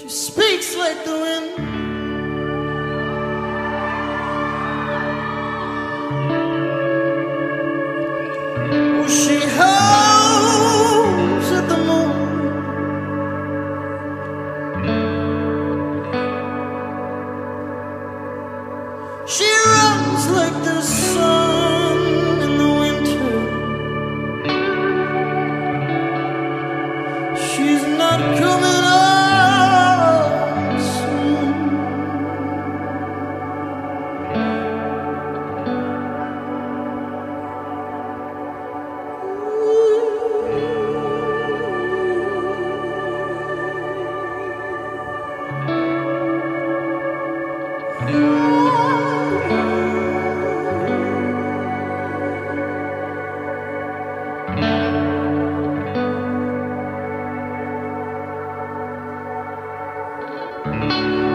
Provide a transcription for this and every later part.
She speaks like the wind. She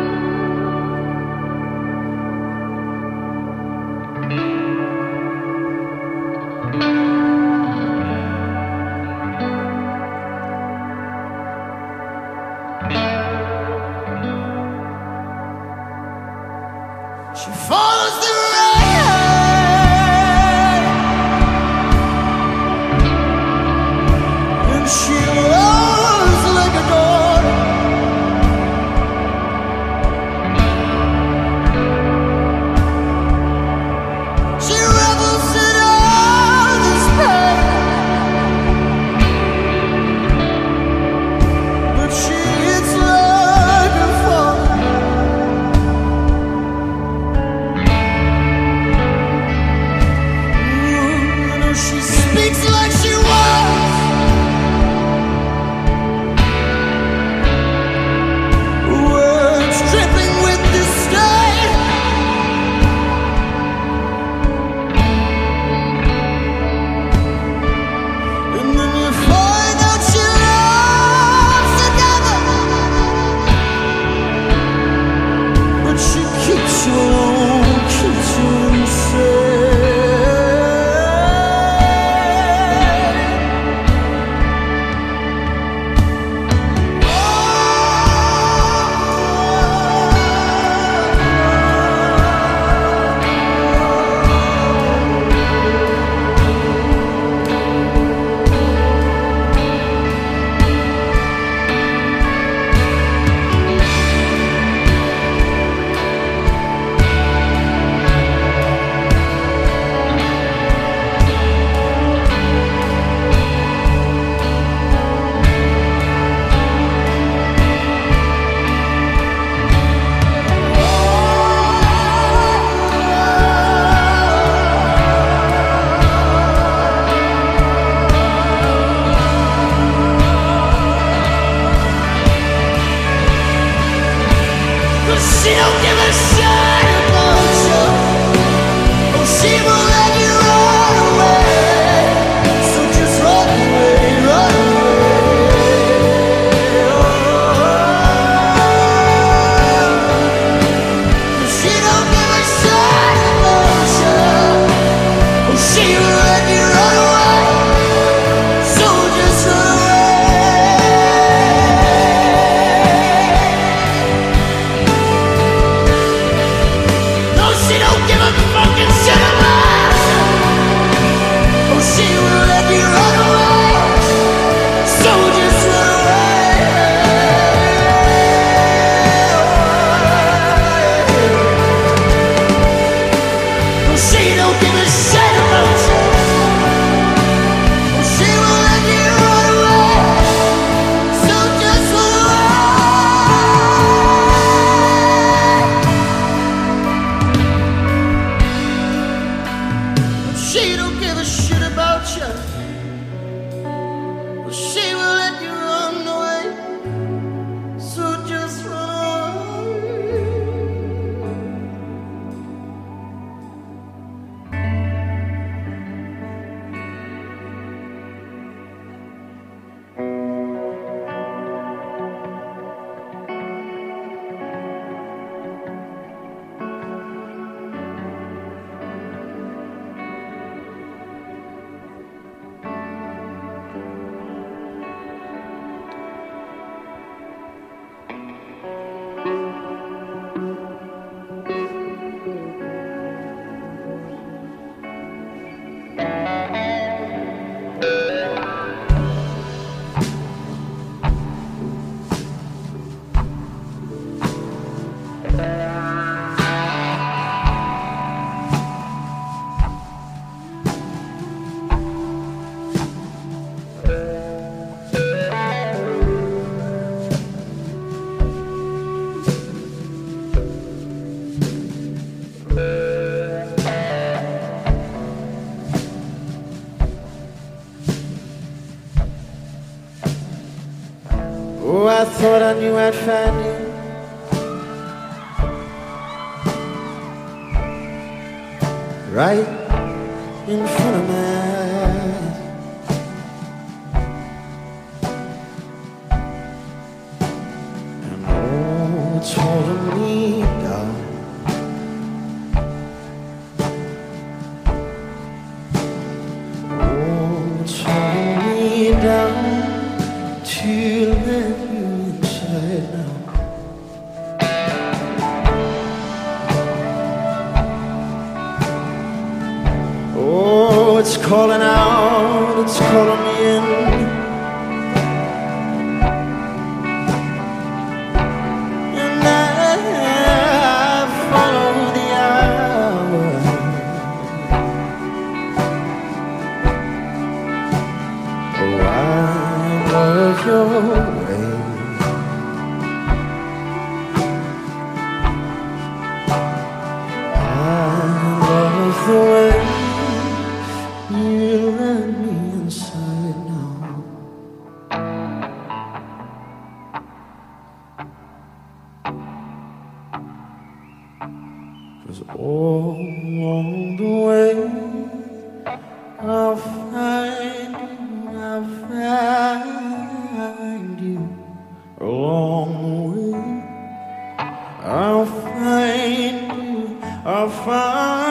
I calling out, it's calling me in. You,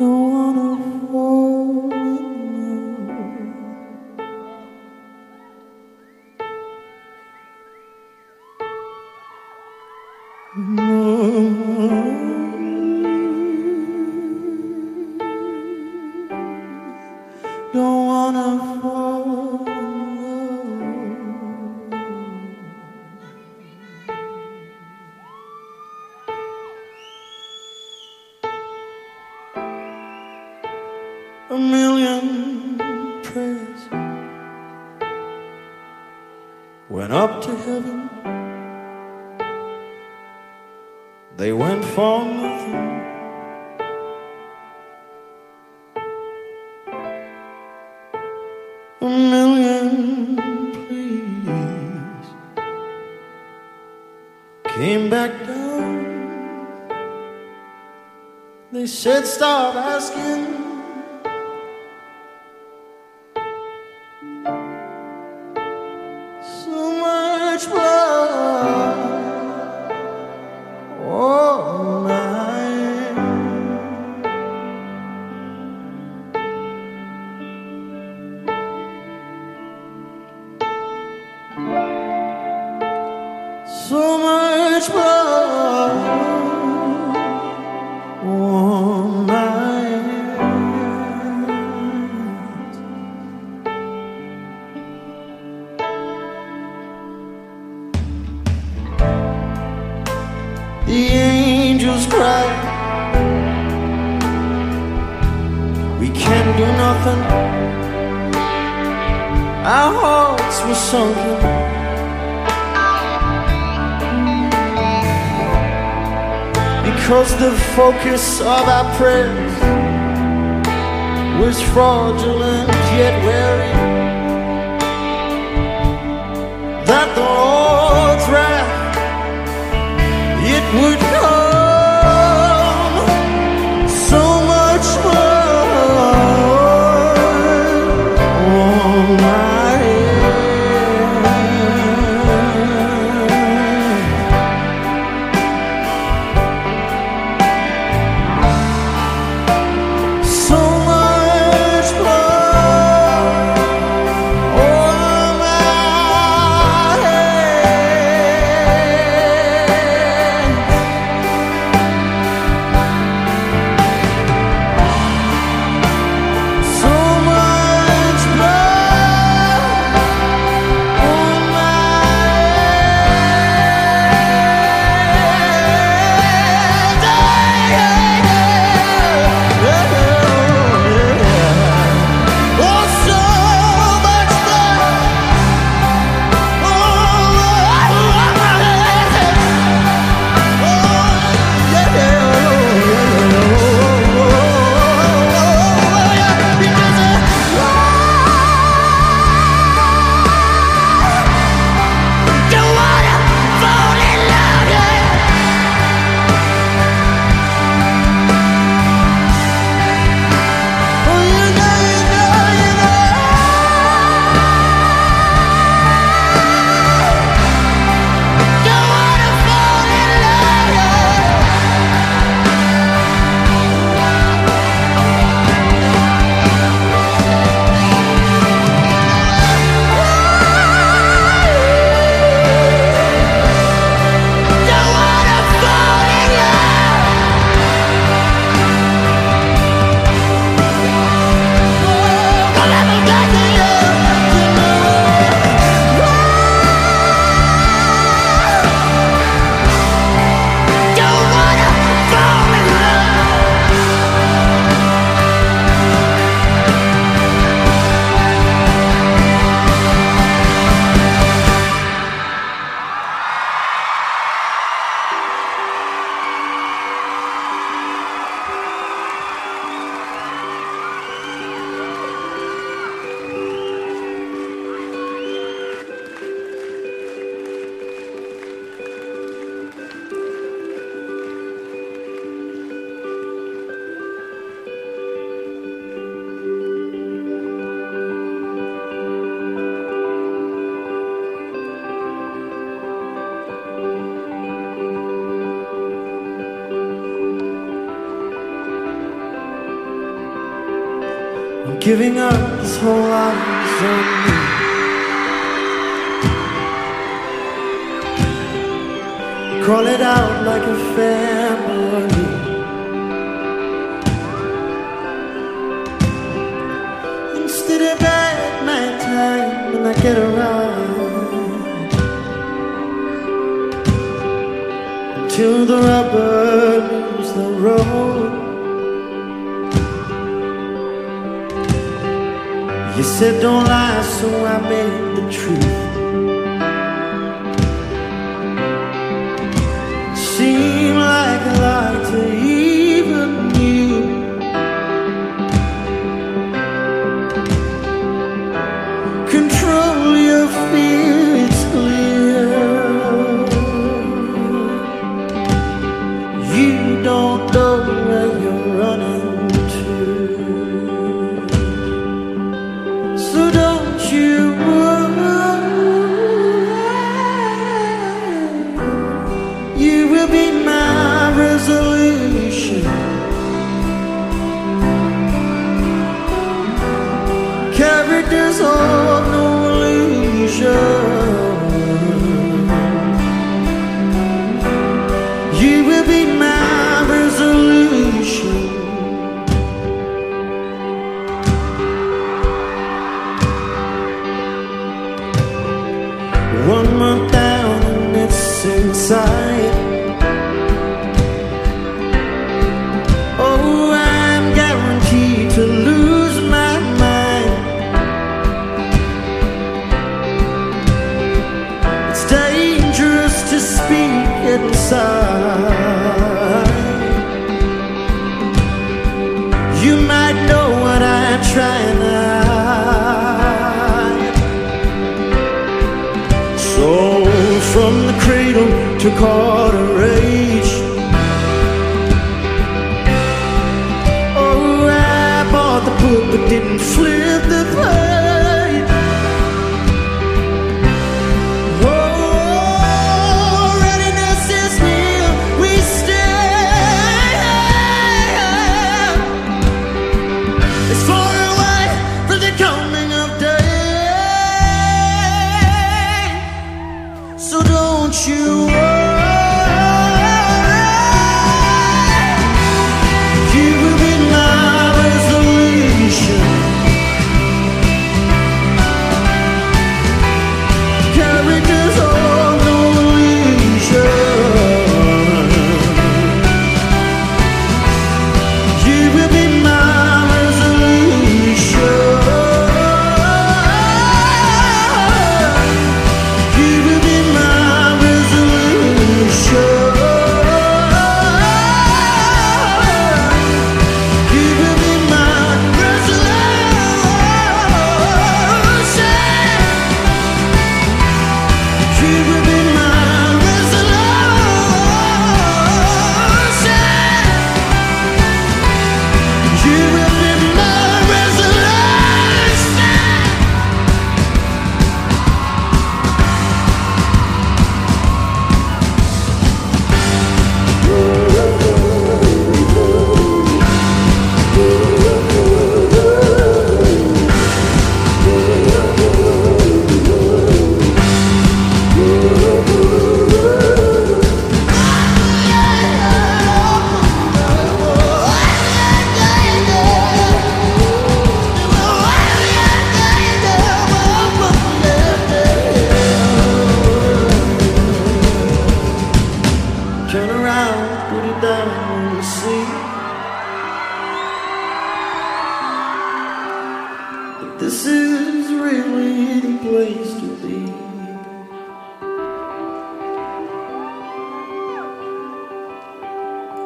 don't wanna to heaven. They went for nothing. A million pleas came back down. They said, Stop asking. Prayers was fraudulent yet wary. That the giving up this whole life on me. Call it out like a family. Instead of at night time when I get around Until the rubber meets the road said don't lie, so I made the truth. of no illusion. call.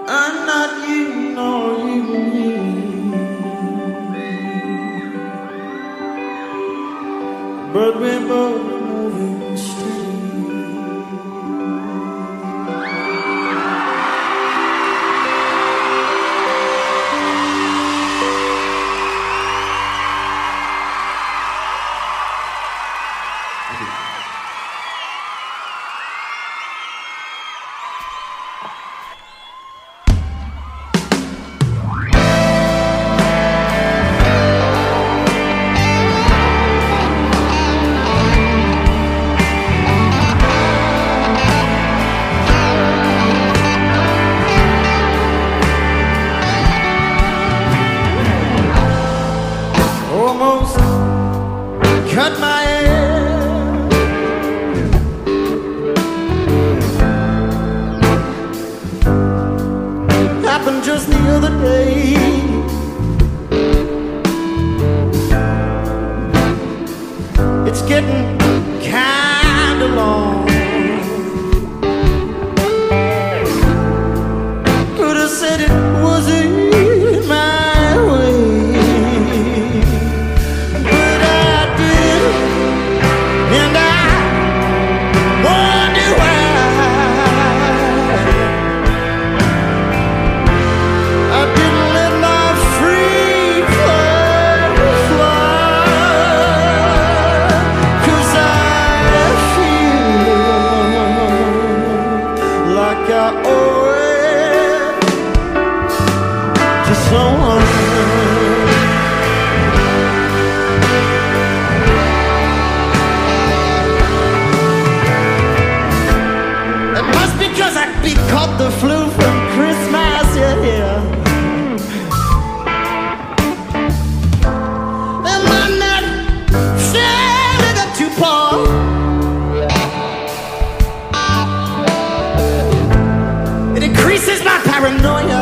I'm not you, nor you me. But we both. paranoia.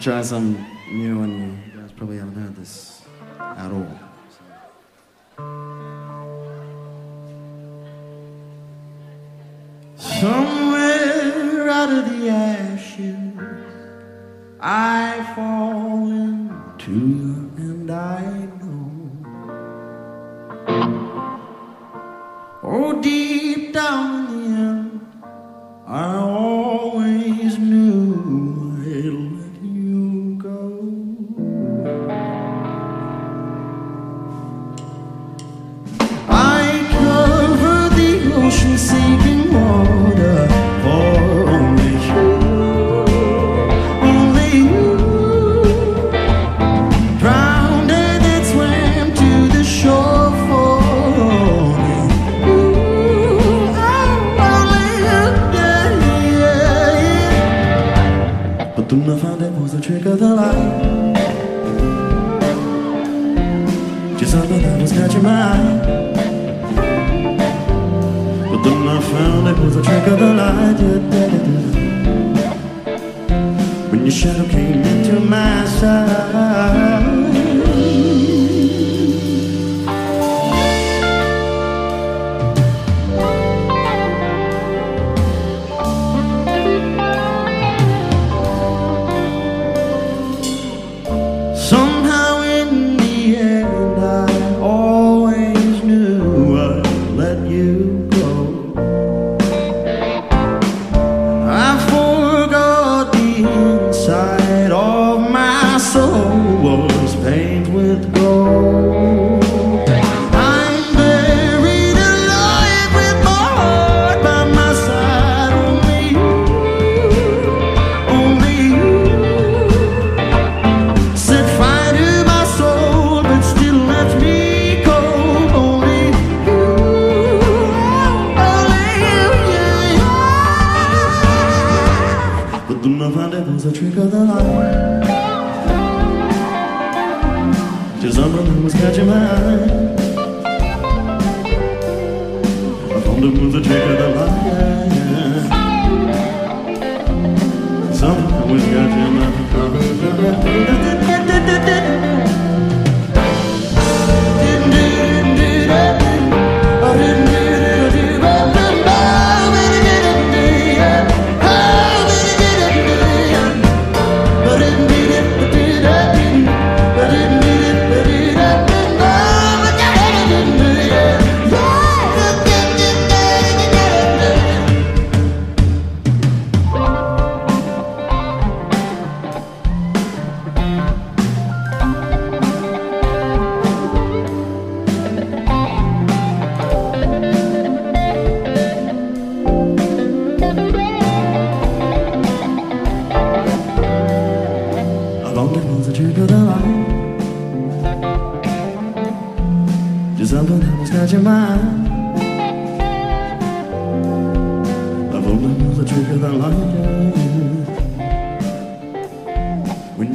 try something new, and you guys probably haven't heard this at all. Somewhere out of the ashes, I fall into the and I know. Oh, dear.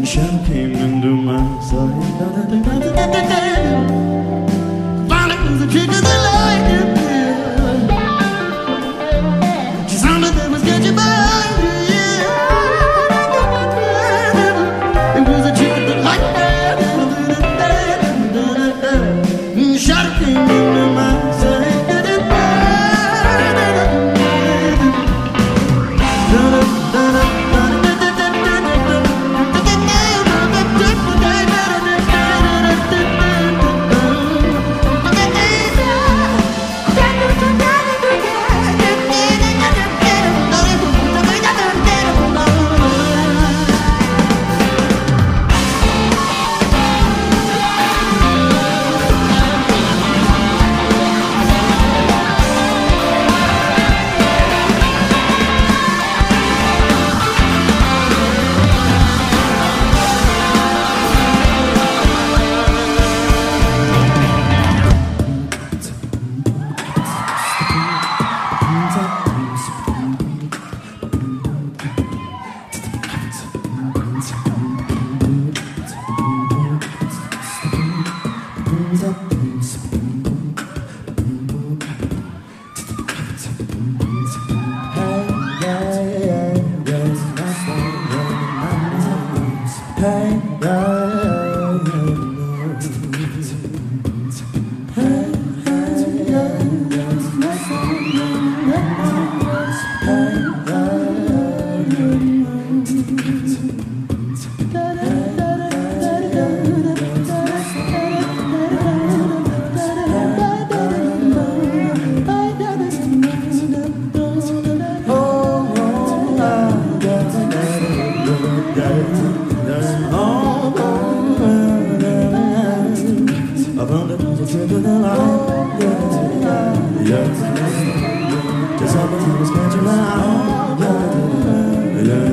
Shadow came into my sight. I found a little trip of the line. Yeah, yeah. Just happened to the schedule out. Yeah, yeah.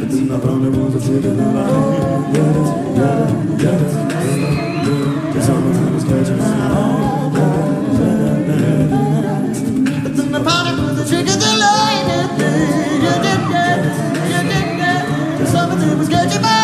But then I found a little trip of the line. Yeah, yeah, yeah. Just happened to the schedule out. Yeah, yeah. But then I found a little trip of the line. Yeah, yeah, yeah. Just happened to the schedule out.